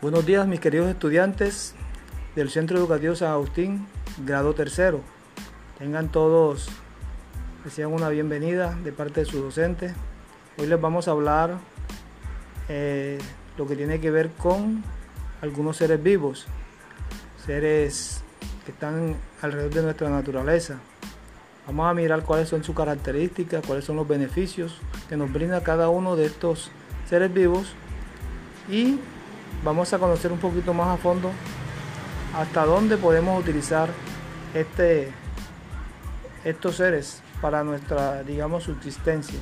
Buenos días mis queridos estudiantes del Centro Educativo San Agustín, grado tercero. Tengan todos, reciban una bienvenida de parte de su docente. Hoy les vamos a hablar eh, lo que tiene que ver con algunos seres vivos, seres que están alrededor de nuestra naturaleza. Vamos a mirar cuáles son sus características, cuáles son los beneficios que nos brinda cada uno de estos seres vivos y vamos a conocer un poquito más a fondo hasta dónde podemos utilizar este, estos seres para nuestra, digamos, subsistencia.